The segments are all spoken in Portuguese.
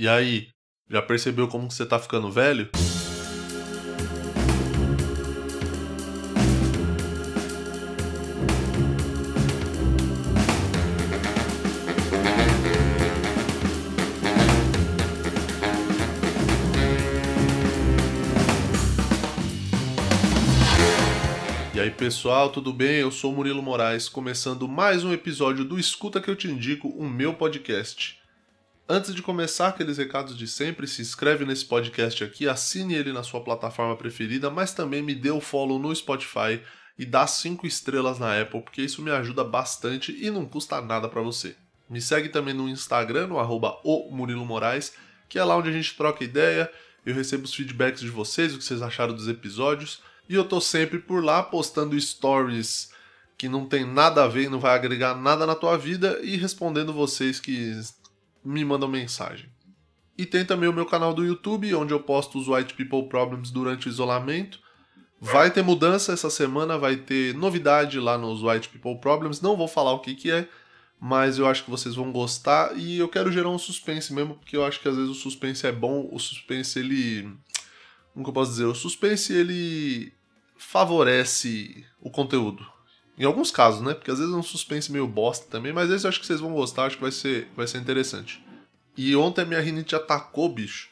E aí, já percebeu como você tá ficando velho? E aí pessoal, tudo bem? Eu sou Murilo Moraes, começando mais um episódio do Escuta que eu te indico, o meu podcast. Antes de começar aqueles recados de sempre, se inscreve nesse podcast aqui, assine ele na sua plataforma preferida, mas também me dê o follow no Spotify e dá 5 estrelas na Apple, porque isso me ajuda bastante e não custa nada para você. Me segue também no Instagram, no arroba Moraes, que é lá onde a gente troca ideia, eu recebo os feedbacks de vocês, o que vocês acharam dos episódios, e eu tô sempre por lá postando stories que não tem nada a ver não vai agregar nada na tua vida e respondendo vocês que me mandam mensagem. E tem também o meu canal do YouTube, onde eu posto os White People Problems durante o isolamento. Vai ter mudança essa semana, vai ter novidade lá nos White People Problems. Não vou falar o que, que é, mas eu acho que vocês vão gostar e eu quero gerar um suspense mesmo, porque eu acho que às vezes o suspense é bom, o suspense ele. Como que eu posso dizer? O suspense ele favorece o conteúdo. Em alguns casos, né? Porque às vezes é um suspense meio bosta também, mas esse eu acho que vocês vão gostar, acho que vai ser, vai ser interessante. E ontem a minha rinite atacou, bicho.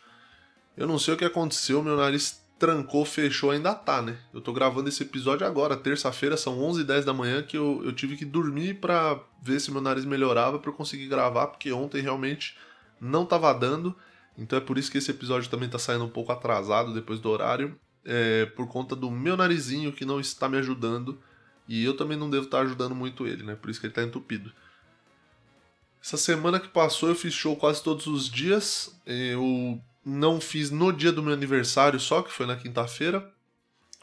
Eu não sei o que aconteceu, meu nariz trancou, fechou, ainda tá, né? Eu tô gravando esse episódio agora, terça-feira, são 11h10 da manhã, que eu, eu tive que dormir pra ver se meu nariz melhorava pra eu conseguir gravar, porque ontem realmente não tava dando. Então é por isso que esse episódio também tá saindo um pouco atrasado depois do horário é, por conta do meu narizinho que não está me ajudando. E eu também não devo estar ajudando muito ele, né? Por isso que ele está entupido. Essa semana que passou eu fiz show quase todos os dias. Eu não fiz no dia do meu aniversário só, que foi na quinta-feira.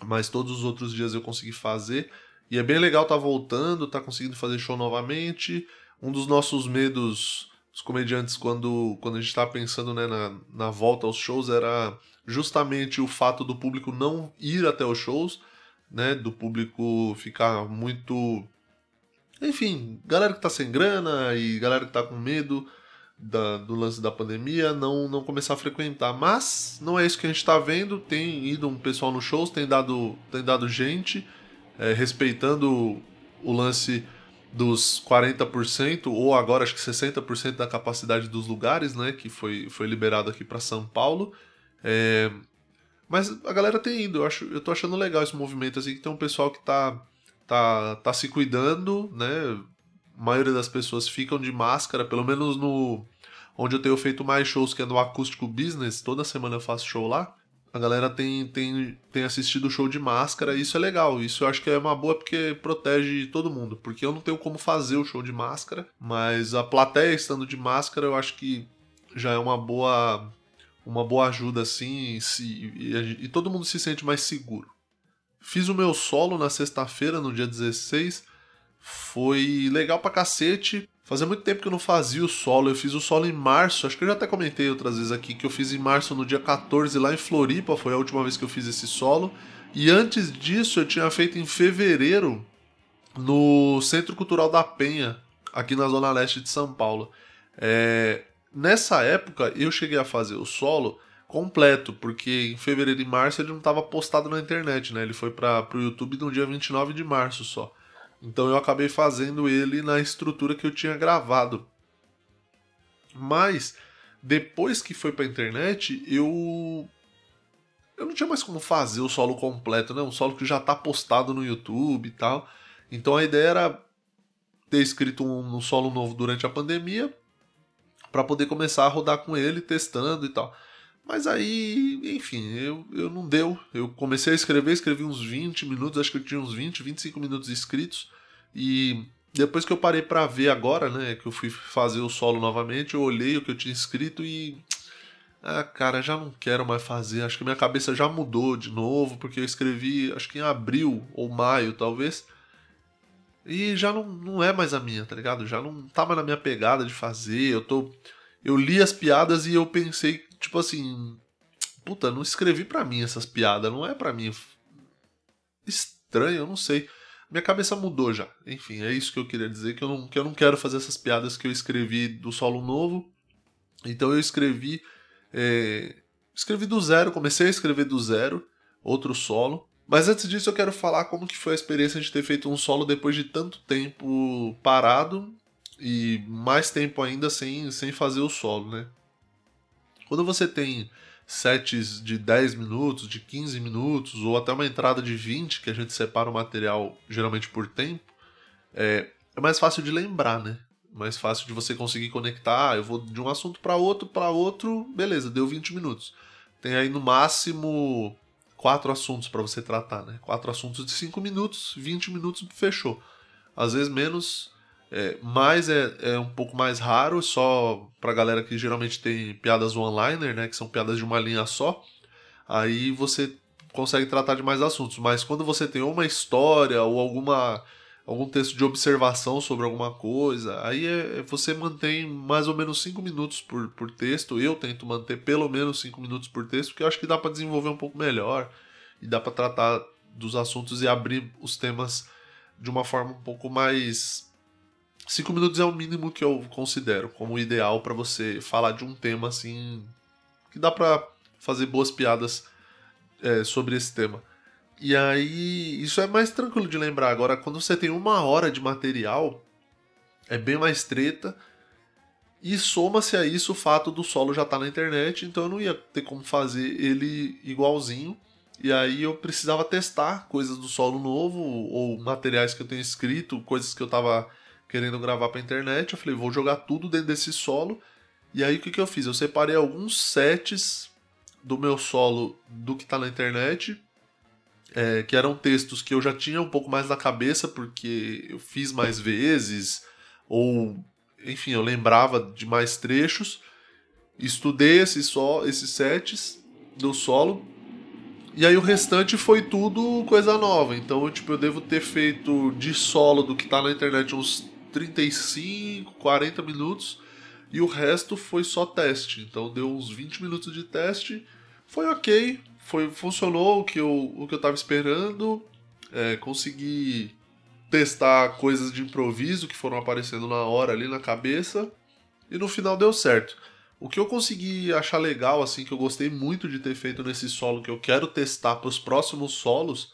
Mas todos os outros dias eu consegui fazer. E é bem legal estar tá voltando, estar tá conseguindo fazer show novamente. Um dos nossos medos, os comediantes, quando, quando a gente estava pensando né, na, na volta aos shows, era justamente o fato do público não ir até os shows, né? Do público ficar muito. Enfim, galera que tá sem grana e galera que tá com medo da, do lance da pandemia não, não começar a frequentar. Mas não é isso que a gente tá vendo. Tem ido um pessoal nos shows, tem dado, tem dado gente, é, respeitando o lance dos 40% ou agora acho que 60% da capacidade dos lugares, né, que foi, foi liberado aqui para São Paulo. É, mas a galera tem ido, eu, acho, eu tô achando legal esse movimento, assim, que tem um pessoal que tá, tá, tá se cuidando, né? A maioria das pessoas ficam de máscara, pelo menos no. Onde eu tenho feito mais shows, que é no Acústico Business, toda semana eu faço show lá. A galera tem, tem, tem assistido o show de máscara e isso é legal. Isso eu acho que é uma boa porque protege todo mundo. Porque eu não tenho como fazer o show de máscara, mas a plateia estando de máscara eu acho que já é uma boa uma boa ajuda assim se, e, e, todo mundo se sente mais seguro. Fiz o meu solo na sexta-feira, no dia 16. Foi legal pra cacete. Fazia muito tempo que eu não fazia o solo. Eu fiz o solo em março. Acho que eu já até comentei outras vezes aqui que eu fiz em março no dia 14 lá em Floripa. Foi a última vez que eu fiz esse solo. E antes disso eu tinha feito em fevereiro no Centro Cultural da Penha, aqui na Zona Leste de São Paulo. É, Nessa época eu cheguei a fazer o solo completo, porque em fevereiro e março ele não estava postado na internet, né? Ele foi para o YouTube no dia 29 de março só. Então eu acabei fazendo ele na estrutura que eu tinha gravado. Mas depois que foi para a internet, eu eu não tinha mais como fazer o solo completo, né? Um solo que já está postado no YouTube e tal. Então a ideia era ter escrito um, um solo novo durante a pandemia para poder começar a rodar com ele, testando e tal. Mas aí, enfim, eu, eu não deu. Eu comecei a escrever, escrevi uns 20 minutos, acho que eu tinha uns 20, 25 minutos escritos. E depois que eu parei para ver agora, né, que eu fui fazer o solo novamente, eu olhei o que eu tinha escrito e. Ah, cara, já não quero mais fazer. Acho que minha cabeça já mudou de novo, porque eu escrevi, acho que em abril ou maio, talvez. E já não, não é mais a minha, tá ligado? Já não tá mais na minha pegada de fazer. Eu tô. Eu li as piadas e eu pensei, tipo assim. Puta, não escrevi para mim essas piadas, não é para mim. Estranho, eu não sei. Minha cabeça mudou já. Enfim, é isso que eu queria dizer, que eu não, que eu não quero fazer essas piadas que eu escrevi do solo novo. Então eu escrevi. É, escrevi do zero, comecei a escrever do zero, outro solo. Mas antes disso eu quero falar como que foi a experiência de ter feito um solo depois de tanto tempo parado e mais tempo ainda sem, sem fazer o solo, né? Quando você tem sets de 10 minutos, de 15 minutos, ou até uma entrada de 20, que a gente separa o material geralmente por tempo, é, é mais fácil de lembrar, né? Mais fácil de você conseguir conectar. Ah, eu vou de um assunto para outro, para outro, beleza, deu 20 minutos. Tem aí no máximo quatro assuntos para você tratar, né? Quatro assuntos de 5 minutos, 20 minutos, fechou. Às vezes menos, é, mais é, é um pouco mais raro, só pra galera que geralmente tem piadas one-liner, né? Que são piadas de uma linha só. Aí você consegue tratar de mais assuntos. Mas quando você tem uma história ou alguma algum texto de observação sobre alguma coisa, aí é, é você mantém mais ou menos 5 minutos por, por texto. Eu tento manter pelo menos 5 minutos por texto, porque eu acho que dá para desenvolver um pouco melhor e dá para tratar dos assuntos e abrir os temas de uma forma um pouco mais Cinco minutos é o mínimo que eu considero como ideal para você falar de um tema assim. que dá pra fazer boas piadas é, sobre esse tema. E aí, isso é mais tranquilo de lembrar. Agora, quando você tem uma hora de material, é bem mais treta. E soma-se a isso o fato do solo já estar tá na internet, então eu não ia ter como fazer ele igualzinho. E aí eu precisava testar coisas do solo novo, ou materiais que eu tenho escrito, coisas que eu tava querendo gravar pra internet. Eu falei, vou jogar tudo dentro desse solo. E aí o que, que eu fiz? Eu separei alguns sets do meu solo do que tá na internet. É, que eram textos que eu já tinha um pouco mais na cabeça, porque eu fiz mais vezes, ou enfim, eu lembrava de mais trechos. Estudei esses, só, esses sets do solo. E aí o restante foi tudo coisa nova. Então, tipo, eu devo ter feito de solo do que tá na internet uns 35, 40 minutos e o resto foi só teste. Então deu uns 20 minutos de teste, foi ok, foi, funcionou o que eu, o que eu tava esperando, é, consegui testar coisas de improviso que foram aparecendo na hora ali na cabeça e no final deu certo. O que eu consegui achar legal, assim, que eu gostei muito de ter feito nesse solo, que eu quero testar para os próximos solos,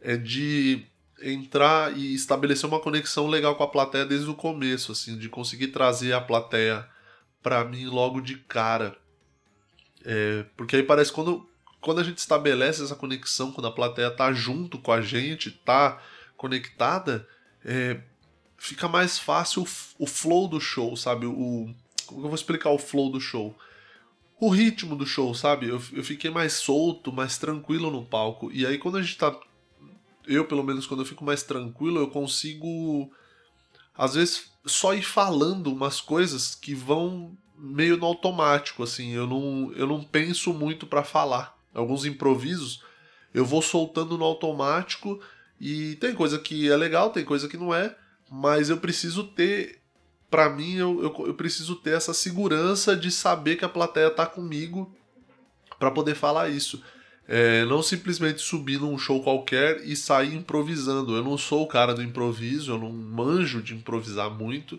é de entrar e estabelecer uma conexão legal com a plateia desde o começo, assim, de conseguir trazer a plateia para mim logo de cara. É, porque aí parece quando, quando a gente estabelece essa conexão, quando a plateia tá junto com a gente, tá conectada, é, fica mais fácil o, o, flow do show, sabe? O, como eu vou explicar o flow do show? O ritmo do show, sabe? Eu, eu fiquei mais solto, mais tranquilo no palco. E aí quando a gente tá eu, pelo menos, quando eu fico mais tranquilo, eu consigo, às vezes, só ir falando umas coisas que vão meio no automático, assim. Eu não, eu não penso muito para falar. Alguns improvisos eu vou soltando no automático e tem coisa que é legal, tem coisa que não é, mas eu preciso ter. Pra mim, eu, eu, eu preciso ter essa segurança de saber que a plateia tá comigo para poder falar isso. É, não simplesmente subir num show qualquer e sair improvisando. Eu não sou o cara do improviso, eu não manjo de improvisar muito.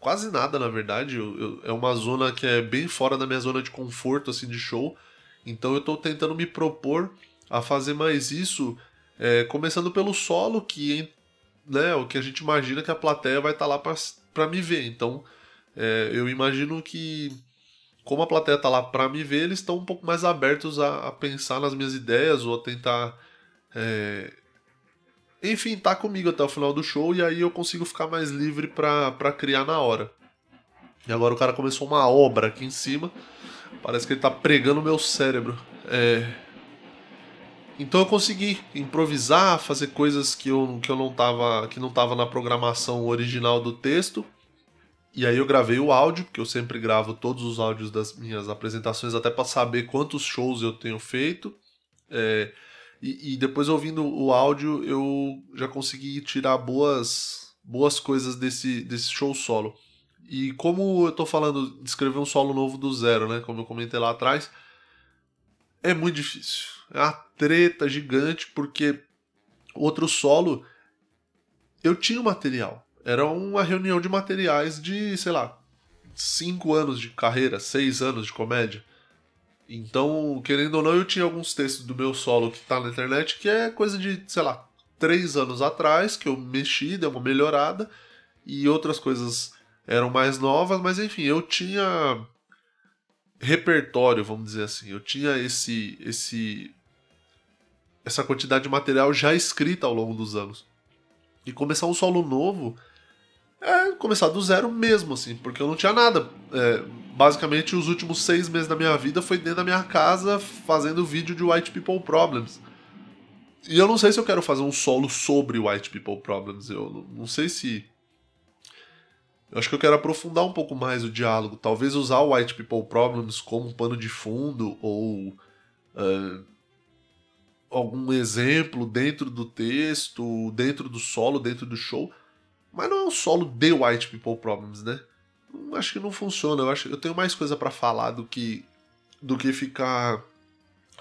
Quase nada, na verdade. Eu, eu, é uma zona que é bem fora da minha zona de conforto, assim, de show. Então eu estou tentando me propor a fazer mais isso, é, começando pelo solo, que né, o que a gente imagina que a plateia vai estar tá lá para me ver. Então é, eu imagino que como a plateia tá lá para me ver, eles estão um pouco mais abertos a, a, pensar nas minhas ideias ou a tentar. É... Enfim, tá comigo até o final do show e aí eu consigo ficar mais livre para criar na hora. E agora o cara começou uma obra aqui em cima. Parece que ele tá pregando o meu cérebro. É... Então eu consegui improvisar, fazer coisas que eu, que eu não tava. que não tava na programação original do texto. E aí eu gravei o áudio, porque eu sempre gravo todos os áudios das minhas apresentações, até para saber quantos shows eu tenho feito. É, e, e, depois ouvindo o áudio, eu já consegui tirar boas, boas coisas desse, desse show solo. E como eu tô falando de escrever um solo novo do zero, né? Como eu comentei lá atrás, é muito difícil. É uma treta gigante, porque outro solo eu tinha o material era uma reunião de materiais de, sei lá, cinco anos de carreira, seis anos de comédia. Então, querendo ou não, eu tinha alguns textos do meu solo que tá na internet que é coisa de, sei lá, três anos atrás, que eu mexi, dei uma melhorada, e outras coisas eram mais novas, mas enfim, eu tinha repertório, vamos dizer assim. Eu tinha esse esse essa quantidade de material já escrita ao longo dos anos. E começar um solo novo é começar do zero mesmo, assim, porque eu não tinha nada. É, basicamente, os últimos seis meses da minha vida foi dentro da minha casa fazendo vídeo de White People Problems. E eu não sei se eu quero fazer um solo sobre White People Problems. Eu não, sei se. Eu acho que eu quero aprofundar um pouco mais o diálogo. Talvez usar o White People Problems como um pano de fundo ou. Uh, algum exemplo dentro do texto, dentro do solo, dentro do show mas não é um solo de White People Problems, né? Acho que não funciona. Eu acho eu tenho mais coisa para falar do que do que ficar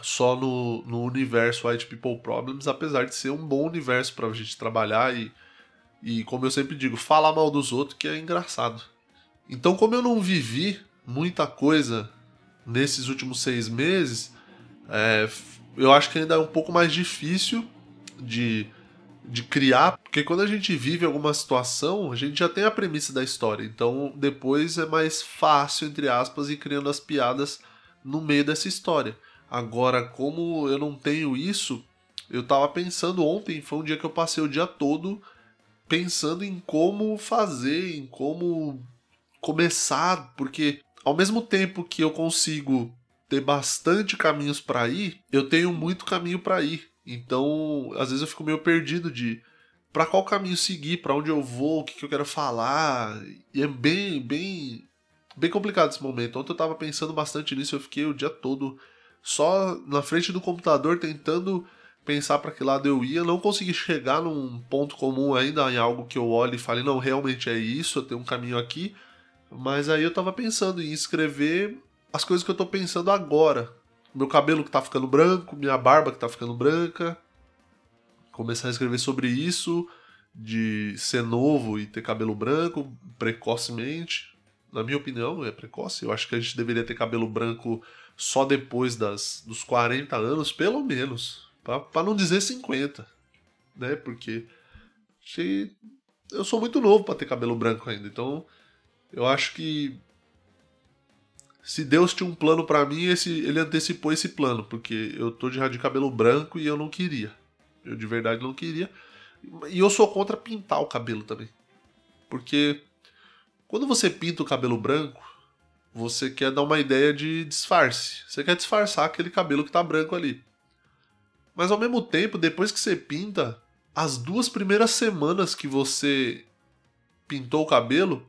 só no, no universo White People Problems, apesar de ser um bom universo pra gente trabalhar e, e, como eu sempre digo, falar mal dos outros que é engraçado. Então, como eu não vivi muita coisa nesses últimos seis meses, é, eu acho que ainda é um pouco mais difícil de de criar, porque quando a gente vive alguma situação, a gente já tem a premissa da história. Então, depois é mais fácil, entre aspas, ir criando as piadas no meio dessa história. Agora, como eu não tenho isso, eu tava pensando ontem, foi um dia que eu passei o dia todo pensando em como fazer, em como começar, porque ao mesmo tempo que eu consigo ter bastante caminhos para ir, eu tenho muito caminho para ir. Então, às vezes eu fico meio perdido de para qual caminho seguir, para onde eu vou, o que, que eu quero falar. E é bem, bem, bem complicado esse momento. Ontem eu tava pensando bastante nisso, eu fiquei o dia todo só na frente do computador tentando pensar para que lado eu ia, não consegui chegar num ponto comum ainda em algo que eu olhe e fale, não, realmente é isso, eu tenho um caminho aqui. Mas aí eu tava pensando em escrever as coisas que eu tô pensando agora, meu cabelo que tá ficando branco, minha barba que tá ficando branca. Começar a escrever sobre isso, de ser novo e ter cabelo branco precocemente. Na minha opinião, é precoce. Eu acho que a gente deveria ter cabelo branco só depois das, dos 40 anos, pelo menos. para não dizer 50. Né? Porque eu sou muito novo para ter cabelo branco ainda. Então, eu acho que se Deus tinha um plano para mim, esse, ele antecipou esse plano, porque eu tô de, de cabelo branco e eu não queria. Eu de verdade não queria. E eu sou contra pintar o cabelo também. Porque quando você pinta o cabelo branco, você quer dar uma ideia de disfarce. Você quer disfarçar aquele cabelo que tá branco ali. Mas ao mesmo tempo, depois que você pinta, as duas primeiras semanas que você pintou o cabelo,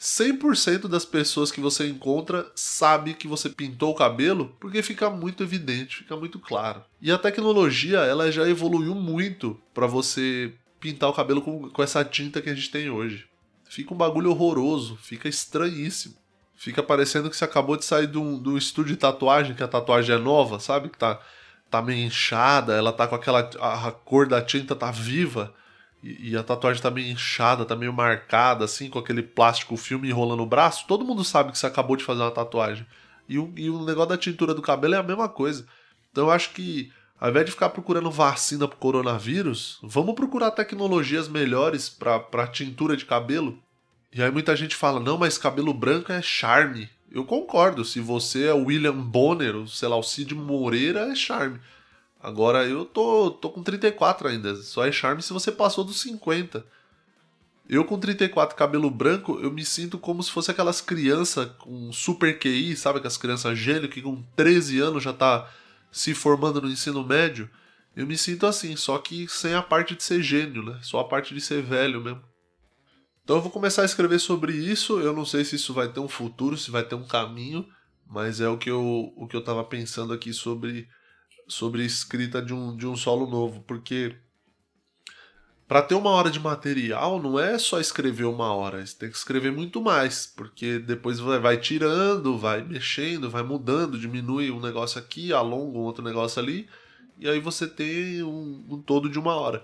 100% das pessoas que você encontra sabe que você pintou o cabelo porque fica muito evidente, fica muito claro. E a tecnologia, ela já evoluiu muito para você pintar o cabelo com, com essa tinta que a gente tem hoje. Fica um bagulho horroroso, fica estranhíssimo. Fica parecendo que você acabou de sair do, do estúdio de tatuagem, que a tatuagem é nova, sabe? Que tá, tá meio inchada, ela tá com aquela. A, a cor da tinta tá viva. E, a tatuagem tá meio inchada, tá meio marcada, assim, com aquele plástico filme enrolando o braço, todo mundo sabe que você acabou de fazer uma tatuagem. E o, e o negócio da tintura do cabelo é a mesma coisa. Então eu acho que, ao invés de ficar procurando vacina pro coronavírus, vamos procurar tecnologias melhores pra, pra tintura de cabelo. E aí muita gente fala, não, mas cabelo branco é charme. Eu concordo, se você é William Bonner, ou sei lá, o Cid Moreira, é charme. Agora eu tô, tô com 34 ainda. Só é charme se você passou dos 50. Eu com 34 cabelo branco, eu me sinto como se fosse aquelas crianças com super QI, sabe? Aquelas crianças gênio que com 13 anos já tá se formando no ensino médio. Eu me sinto assim, só que sem a parte de ser gênio, né? Só a parte de ser velho mesmo. Então eu vou começar a escrever sobre isso. Eu não sei se isso vai ter um futuro, se vai ter um caminho, mas é o que eu, o que eu tava pensando aqui sobre sobre escrita de um, de um solo novo, porque para ter uma hora de material não é só escrever uma hora, você tem que escrever muito mais, porque depois vai, vai tirando, vai mexendo, vai mudando, diminui um negócio aqui, alonga um outro negócio ali, e aí você tem um, um todo de uma hora.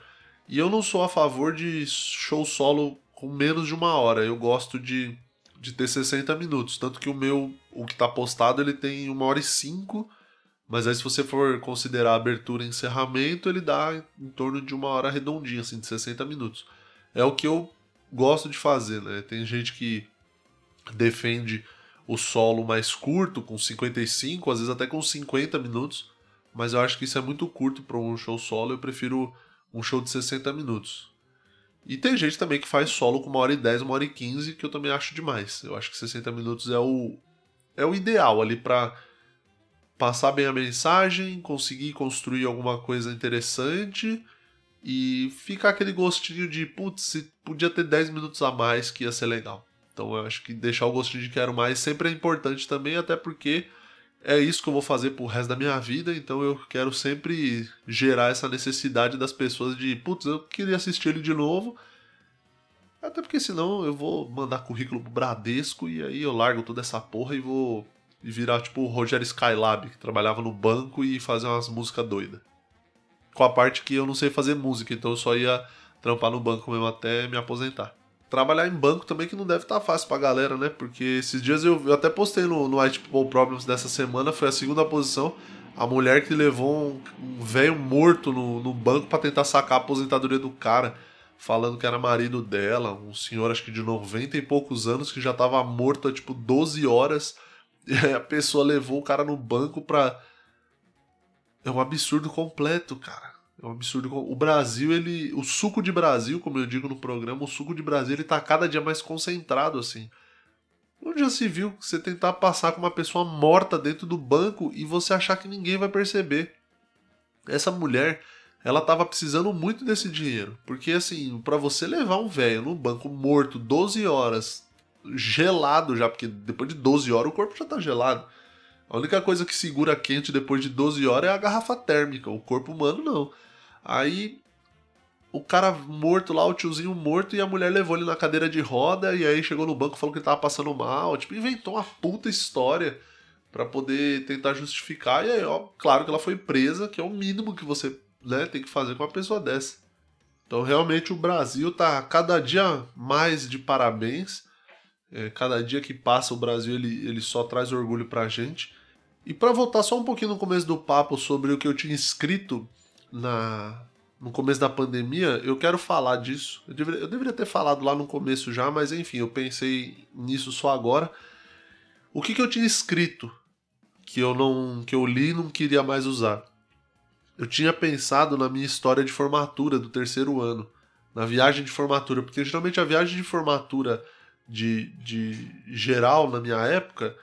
E eu não sou a favor de show solo com menos de uma hora, eu gosto de, de ter 60 minutos. Tanto que o meu, o que tá postado, ele tem uma hora e cinco. Mas aí se você for considerar abertura e encerramento, ele dá em torno de uma hora redondinha, assim, de 60 minutos. É o que eu gosto de fazer, né? Tem gente que defende o solo mais curto, com 55, às vezes até com 50 minutos, mas eu acho que isso é muito curto para um show solo, eu prefiro um show de 60 minutos. E tem gente também que faz solo com uma hora e 10, uma hora e 15, que eu também acho demais. Eu acho que 60 minutos é o, é o ideal ali para passar bem a mensagem, conseguir construir alguma coisa interessante e ficar aquele gostinho de, putz, podia ter 10 minutos a mais que ia ser legal. Então eu acho que deixar o gostinho de quero mais sempre é importante também, até porque é isso que eu vou fazer pro resto da minha vida, então eu quero sempre gerar essa necessidade das pessoas de, putz, eu queria assistir ele de novo. Até porque senão eu vou mandar currículo pro Bradesco e aí eu largo toda essa porra e vou virar tipo o Roger Skylab, que trabalhava no banco e fazer umas músicas doidas. Com a parte que eu não sei fazer música, então eu só ia trampar no banco mesmo até me aposentar trabalhar em banco também que não deve estar tá fácil pra galera, né? Porque esses dias eu, eu até postei no, no White People Problems dessa semana, foi a segunda posição. A mulher que levou um, um velho morto no, no banco para tentar sacar a aposentadoria do cara, falando que era marido dela, um senhor acho que de 90 e poucos anos que já tava morto há tipo 12 horas. A pessoa levou o cara no banco pra. É um absurdo completo, cara. É um absurdo. O Brasil, ele. O suco de Brasil, como eu digo no programa, o suco de Brasil ele tá cada dia mais concentrado, assim. Onde já se viu você tentar passar com uma pessoa morta dentro do banco e você achar que ninguém vai perceber? Essa mulher, ela tava precisando muito desse dinheiro. Porque, assim, para você levar um velho no banco morto 12 horas, gelado já, porque depois de 12 horas o corpo já tá gelado. A única coisa que segura quente depois de 12 horas é a garrafa térmica. O corpo humano não. Aí o cara morto lá, o tiozinho morto, e a mulher levou ele na cadeira de roda, e aí chegou no banco falou que ele tava passando mal. Tipo, inventou uma puta história para poder tentar justificar. E aí, ó, claro que ela foi presa, que é o mínimo que você né, tem que fazer com uma pessoa dessa. Então, realmente, o Brasil tá cada dia mais de parabéns. É, cada dia que passa, o Brasil ele, ele só traz orgulho pra gente. E para voltar só um pouquinho no começo do papo sobre o que eu tinha escrito na, no começo da pandemia, eu quero falar disso. Eu deveria, eu deveria, ter falado lá no começo já, mas enfim, eu pensei nisso só agora. O que, que eu tinha escrito que eu não que eu li e não queria mais usar? Eu tinha pensado na minha história de formatura do terceiro ano, na viagem de formatura, porque geralmente a viagem de formatura de, de geral na minha época,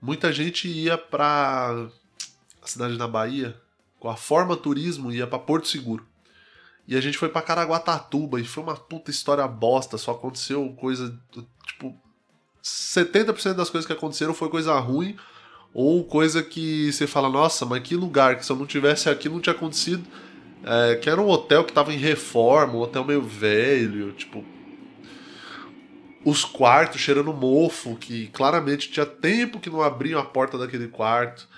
muita gente ia para a cidade na Bahia, com a Forma Turismo ia para Porto Seguro. E a gente foi para Caraguatatuba e foi uma puta história bosta, só aconteceu coisa tipo 70% das coisas que aconteceram foi coisa ruim ou coisa que você fala, nossa, mas que lugar que se eu não tivesse aqui não tinha acontecido. É, que era um hotel que tava em reforma, um hotel meio velho, tipo os quartos cheirando mofo, que claramente tinha tempo que não abriam a porta daquele quarto.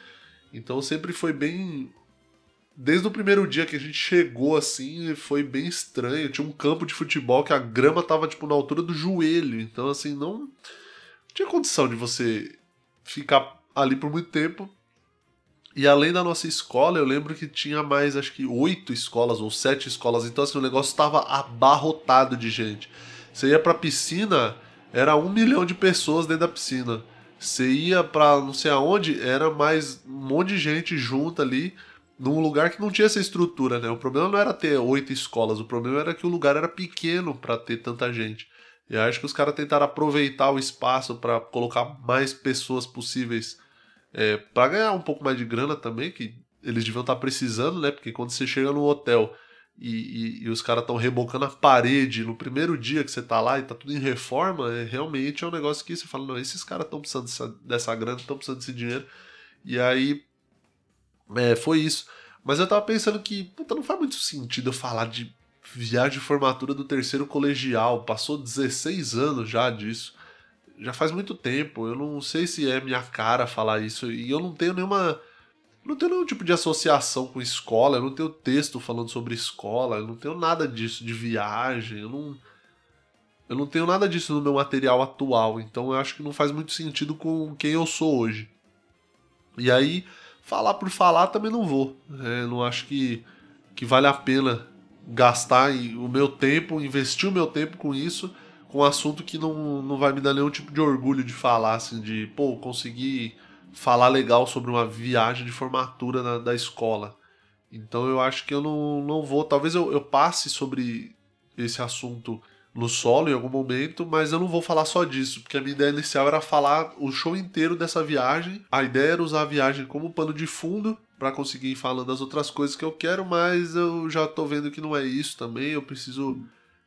Então sempre foi bem desde o primeiro dia que a gente chegou assim, foi bem estranho. Tinha um campo de futebol que a grama tava tipo na altura do joelho. Então assim, não tinha condição de você ficar ali por muito tempo. E além da nossa escola, eu lembro que tinha mais, acho que oito escolas ou sete escolas. Então assim, o negócio estava abarrotado de gente. Você ia pra piscina, era um milhão de pessoas dentro da piscina. Você ia pra não sei aonde, era mais um monte de gente junto ali num lugar que não tinha essa estrutura, né? O problema não era ter oito escolas, o problema era que o lugar era pequeno para ter tanta gente. E acho que os caras tentaram aproveitar o espaço para colocar mais pessoas possíveis é, para ganhar um pouco mais de grana também, que eles deviam estar tá precisando, né? Porque quando você chega no hotel e, e, e os caras estão rebocando a parede no primeiro dia que você tá lá e tá tudo em reforma, é, realmente é um negócio que você fala, não, esses caras estão precisando dessa, dessa grana, estão precisando desse dinheiro. E aí é, foi isso. Mas eu tava pensando que, puta, não faz muito sentido eu falar de viagem de formatura do terceiro colegial. Passou 16 anos já disso. Já faz muito tempo. Eu não sei se é minha cara falar isso. E eu não tenho nenhuma. Não tenho nenhum tipo de associação com escola. Eu não tenho texto falando sobre escola. Eu não tenho nada disso de viagem. Eu não. Eu não tenho nada disso no meu material atual, então eu acho que não faz muito sentido com quem eu sou hoje. E aí, falar por falar também não vou. É, não acho que, que vale a pena gastar o meu tempo, investir o meu tempo com isso, com um assunto que não, não vai me dar nenhum tipo de orgulho de falar, assim, de, pô, conseguir falar legal sobre uma viagem de formatura na, da escola. Então eu acho que eu não, não vou. Talvez eu, eu passe sobre esse assunto no solo em algum momento, mas eu não vou falar só disso, porque a minha ideia inicial era falar o show inteiro dessa viagem. A ideia era usar a viagem como pano de fundo para conseguir ir falando das outras coisas que eu quero, mas eu já tô vendo que não é isso também. Eu preciso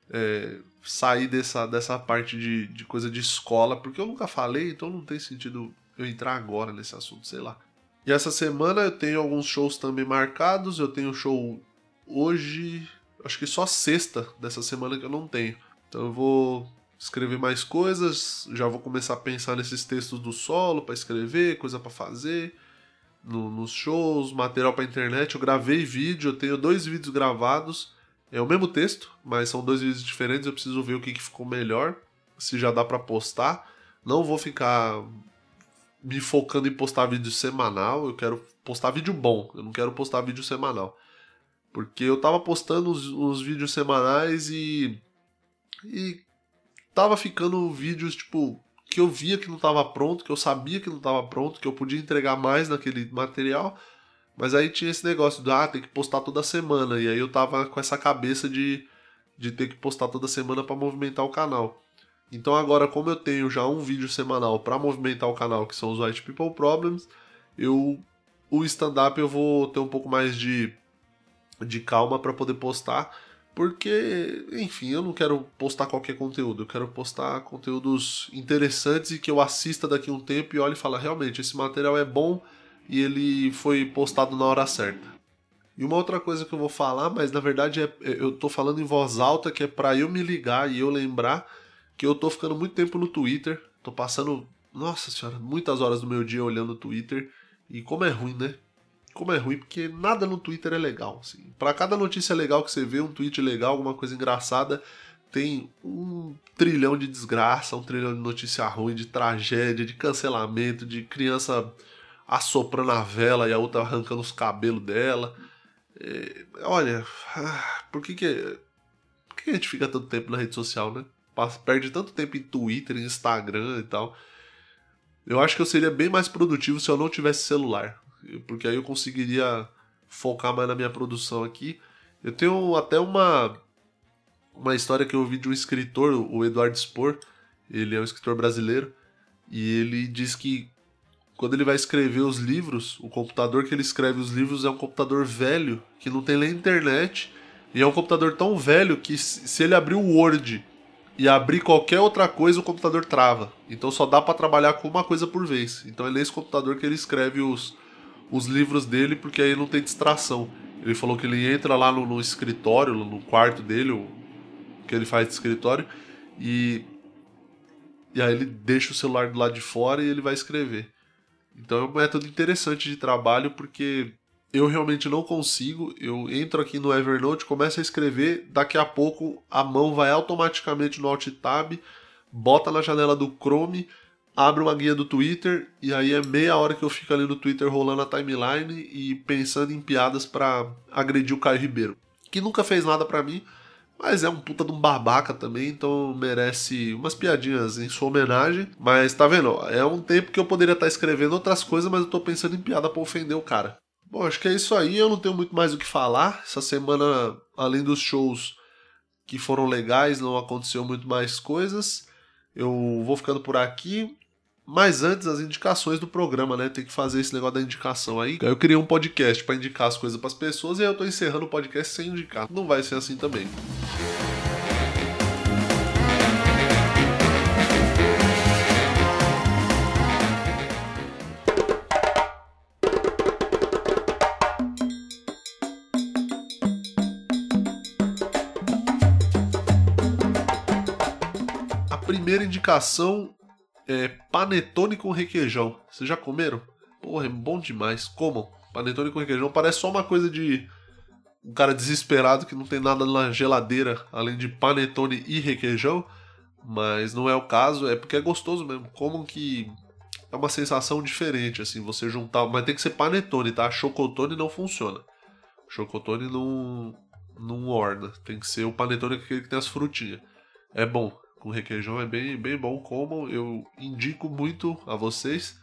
é, sair dessa, dessa parte de, de coisa de escola, porque eu nunca falei, então não tem sentido eu entrar agora nesse assunto, sei lá. E essa semana eu tenho alguns shows também marcados. Eu tenho show hoje, acho que só sexta dessa semana que eu não tenho. Então eu vou escrever mais coisas, já vou começar a pensar nesses textos do solo para escrever, coisa para fazer, no, nos shows, material para internet. Eu gravei vídeo, eu tenho dois vídeos gravados. É o mesmo texto, mas são dois vídeos diferentes. Eu preciso ver o que, que ficou melhor, se já dá para postar. Não vou ficar me focando em postar vídeo semanal, eu quero postar vídeo bom, eu não quero postar vídeo semanal. Porque eu tava postando os, os vídeos semanais e. E tava ficando vídeos, tipo, que eu via que não tava pronto, que eu sabia que não tava pronto, que eu podia entregar mais naquele material. Mas aí tinha esse negócio de, ah, tem que postar toda semana. E aí eu tava com essa cabeça de, de ter que postar toda semana para movimentar o canal. Então agora, como eu tenho já um vídeo semanal para movimentar o canal, que são os White People Problems, eu o stand-up eu vou ter um pouco mais de, de calma para poder postar, porque, enfim, eu não quero postar qualquer conteúdo, eu quero postar conteúdos interessantes e que eu assista daqui a um tempo e olhe e fale, realmente, esse material é bom e ele foi postado na hora certa. E uma outra coisa que eu vou falar, mas na verdade é, eu tô falando em voz alta, que é para eu me ligar e eu lembrar que eu tô ficando muito tempo no Twitter, tô passando, nossa senhora, muitas horas do meu dia olhando o Twitter, e como é ruim, né? Como é ruim, porque nada no Twitter é legal. Assim. Para cada notícia legal que você vê, um tweet legal, alguma coisa engraçada, tem um trilhão de desgraça, um trilhão de notícia ruim, de tragédia, de cancelamento, de criança assoprando a vela e a outra arrancando os cabelos dela. É, olha, ah, por que que, por que a gente fica tanto tempo na rede social, né? Perde tanto tempo em Twitter, em Instagram e tal. Eu acho que eu seria bem mais produtivo se eu não tivesse celular, porque aí eu conseguiria focar mais na minha produção aqui. Eu tenho até uma uma história que eu ouvi de um escritor, o Eduardo Spor, ele é um escritor brasileiro, e ele diz que quando ele vai escrever os livros, o computador que ele escreve os livros é um computador velho, que não tem nem internet, e é um computador tão velho que se ele abrir o Word e abrir qualquer outra coisa, o computador trava. Então só dá para trabalhar com uma coisa por vez. Então é nesse computador que ele escreve os, os livros dele, porque aí não tem distração. Ele falou que ele entra lá no, no escritório, no quarto dele, o, que ele faz de escritório, e, e aí ele deixa o celular do lado de fora e ele vai escrever. Então é um método interessante de trabalho, porque eu realmente não consigo. Eu entro aqui no Evernote, começo a escrever, daqui a pouco a mão vai automaticamente no Alt Tab, bota na janela do Chrome, abre uma guia do Twitter e aí é meia hora que eu fico ali no Twitter rolando a timeline e pensando em piadas para agredir o Caio Ribeiro, que nunca fez nada para mim, mas é um puta de um babaca também, então merece umas piadinhas em sua homenagem. Mas tá vendo? É um tempo que eu poderia estar escrevendo outras coisas, mas eu tô pensando em piada para ofender o cara. Bom, acho que é isso aí. Eu não tenho muito mais o que falar. Essa semana, além dos shows que foram legais, não aconteceu muito mais coisas. Eu vou ficando por aqui. Mas antes, as indicações do programa, né? Tem que fazer esse negócio da indicação aí. Eu queria um podcast para indicar as coisas para as pessoas e aí eu tô encerrando o podcast sem indicar. Não vai ser assim também. primeira indicação é panetone com requeijão. Vocês já comeram? Porra, é bom demais. Comam. Panetone com requeijão parece só uma coisa de um cara desesperado que não tem nada na geladeira além de panetone e requeijão. Mas não é o caso, é porque é gostoso mesmo. Como que é uma sensação diferente, assim, você juntar. Mas tem que ser panetone, tá? Chocotone não funciona. Chocotone não, não orna. Tem que ser o panetone que tem as frutinhas. É bom. Com requeijão é bem, bem bom. Como eu indico muito a vocês.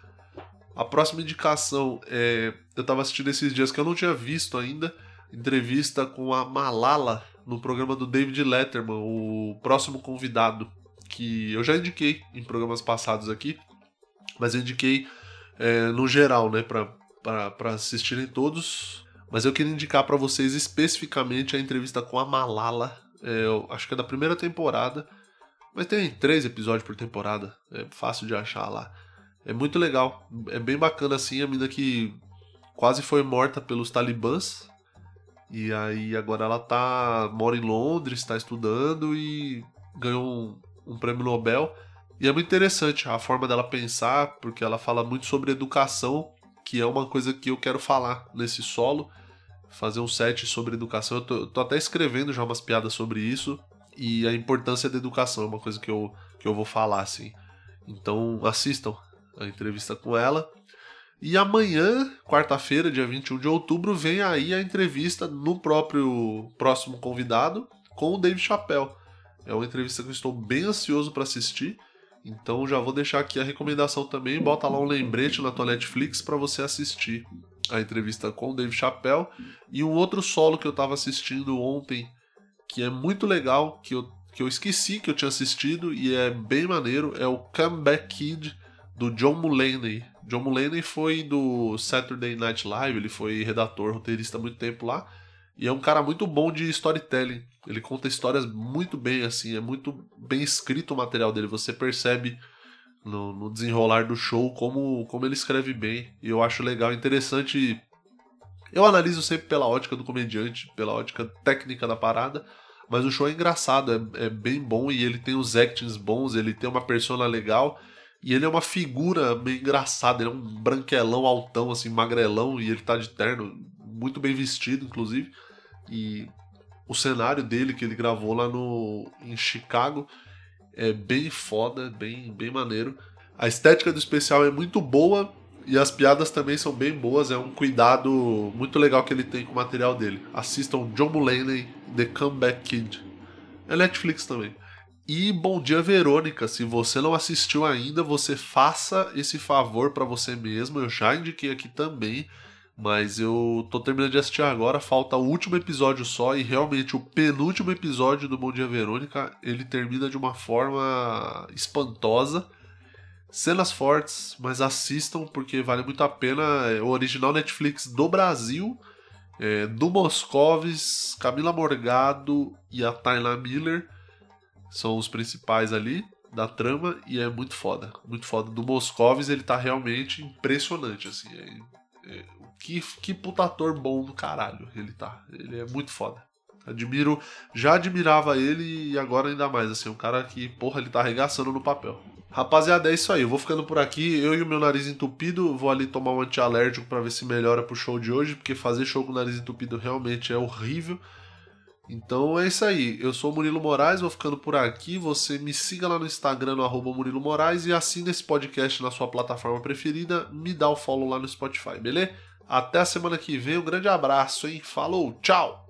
A próxima indicação é. Eu tava assistindo esses dias que eu não tinha visto ainda. Entrevista com a Malala no programa do David Letterman, o próximo convidado. Que eu já indiquei em programas passados aqui. Mas eu indiquei é, no geral, né? Para assistirem todos. Mas eu queria indicar para vocês especificamente a entrevista com a Malala. É, acho que é da primeira temporada. Mas tem três episódios por temporada. É fácil de achar lá. É muito legal. É bem bacana assim, a mina que quase foi morta pelos talibãs. E aí agora ela tá. mora em Londres, está estudando e ganhou um, um prêmio Nobel. E é muito interessante a forma dela pensar, porque ela fala muito sobre educação, que é uma coisa que eu quero falar nesse solo. Fazer um set sobre educação. Eu tô, eu tô até escrevendo já umas piadas sobre isso. E a importância da educação é uma coisa que eu, que eu vou falar, assim. Então assistam, a entrevista com ela. E amanhã, quarta-feira, dia 21 de outubro, vem aí a entrevista no próprio próximo convidado com o Dave Chappelle. É uma entrevista que eu estou bem ansioso para assistir. Então já vou deixar aqui a recomendação também, bota lá um lembrete na tua Netflix para você assistir a entrevista com o Dave Chappelle e um outro solo que eu estava assistindo ontem, que é muito legal, que eu, que eu esqueci que eu tinha assistido e é bem maneiro, é o Comeback Kid do John Mulaney. John Mulaney foi do Saturday Night Live, ele foi redator, roteirista há muito tempo lá. E é um cara muito bom de storytelling. Ele conta histórias muito bem, assim, é muito bem escrito o material dele. Você percebe no, no desenrolar do show como, como ele escreve bem. E eu acho legal, interessante. Eu analiso sempre pela ótica do comediante, pela ótica técnica da parada. Mas o show é engraçado, é, é bem bom e ele tem os actings bons, ele tem uma persona legal e ele é uma figura meio engraçada, ele é um branquelão altão, assim, magrelão, e ele tá de terno, muito bem vestido, inclusive. E o cenário dele que ele gravou lá no em Chicago é bem foda, bem, bem maneiro. A estética do especial é muito boa e as piadas também são bem boas. É um cuidado muito legal que ele tem com o material dele. Assistam John Mulaney, The Comeback Kid. É Netflix também. E Bom Dia Verônica, se você não assistiu ainda, você faça esse favor para você mesmo. Eu já indiquei aqui também, mas eu tô terminando de assistir agora, falta o último episódio só e realmente o penúltimo episódio do Bom Dia Verônica, ele termina de uma forma espantosa. Cenas fortes, mas assistam porque vale muito a pena. É o original Netflix do Brasil, é, do Moscovis, Camila Morgado e a Tayla Miller são os principais ali da trama e é muito foda. Muito foda. Do Moscovis ele tá realmente impressionante, assim. É, é, que, que bom do caralho ele tá. Ele é muito foda. Admiro, já admirava ele e agora ainda mais, assim, um cara que, porra, ele tá arregaçando no papel. Rapaziada, é isso aí. Eu vou ficando por aqui. Eu e o meu nariz entupido, vou ali tomar um antialérgico para ver se melhora pro show de hoje, porque fazer show com o nariz entupido realmente é horrível. Então é isso aí. Eu sou o Murilo Moraes, vou ficando por aqui. Você me siga lá no Instagram, no arroba Murilo Moraes, e assina esse podcast na sua plataforma preferida. Me dá o follow lá no Spotify, beleza? Até a semana que vem. Um grande abraço, hein? Falou, tchau!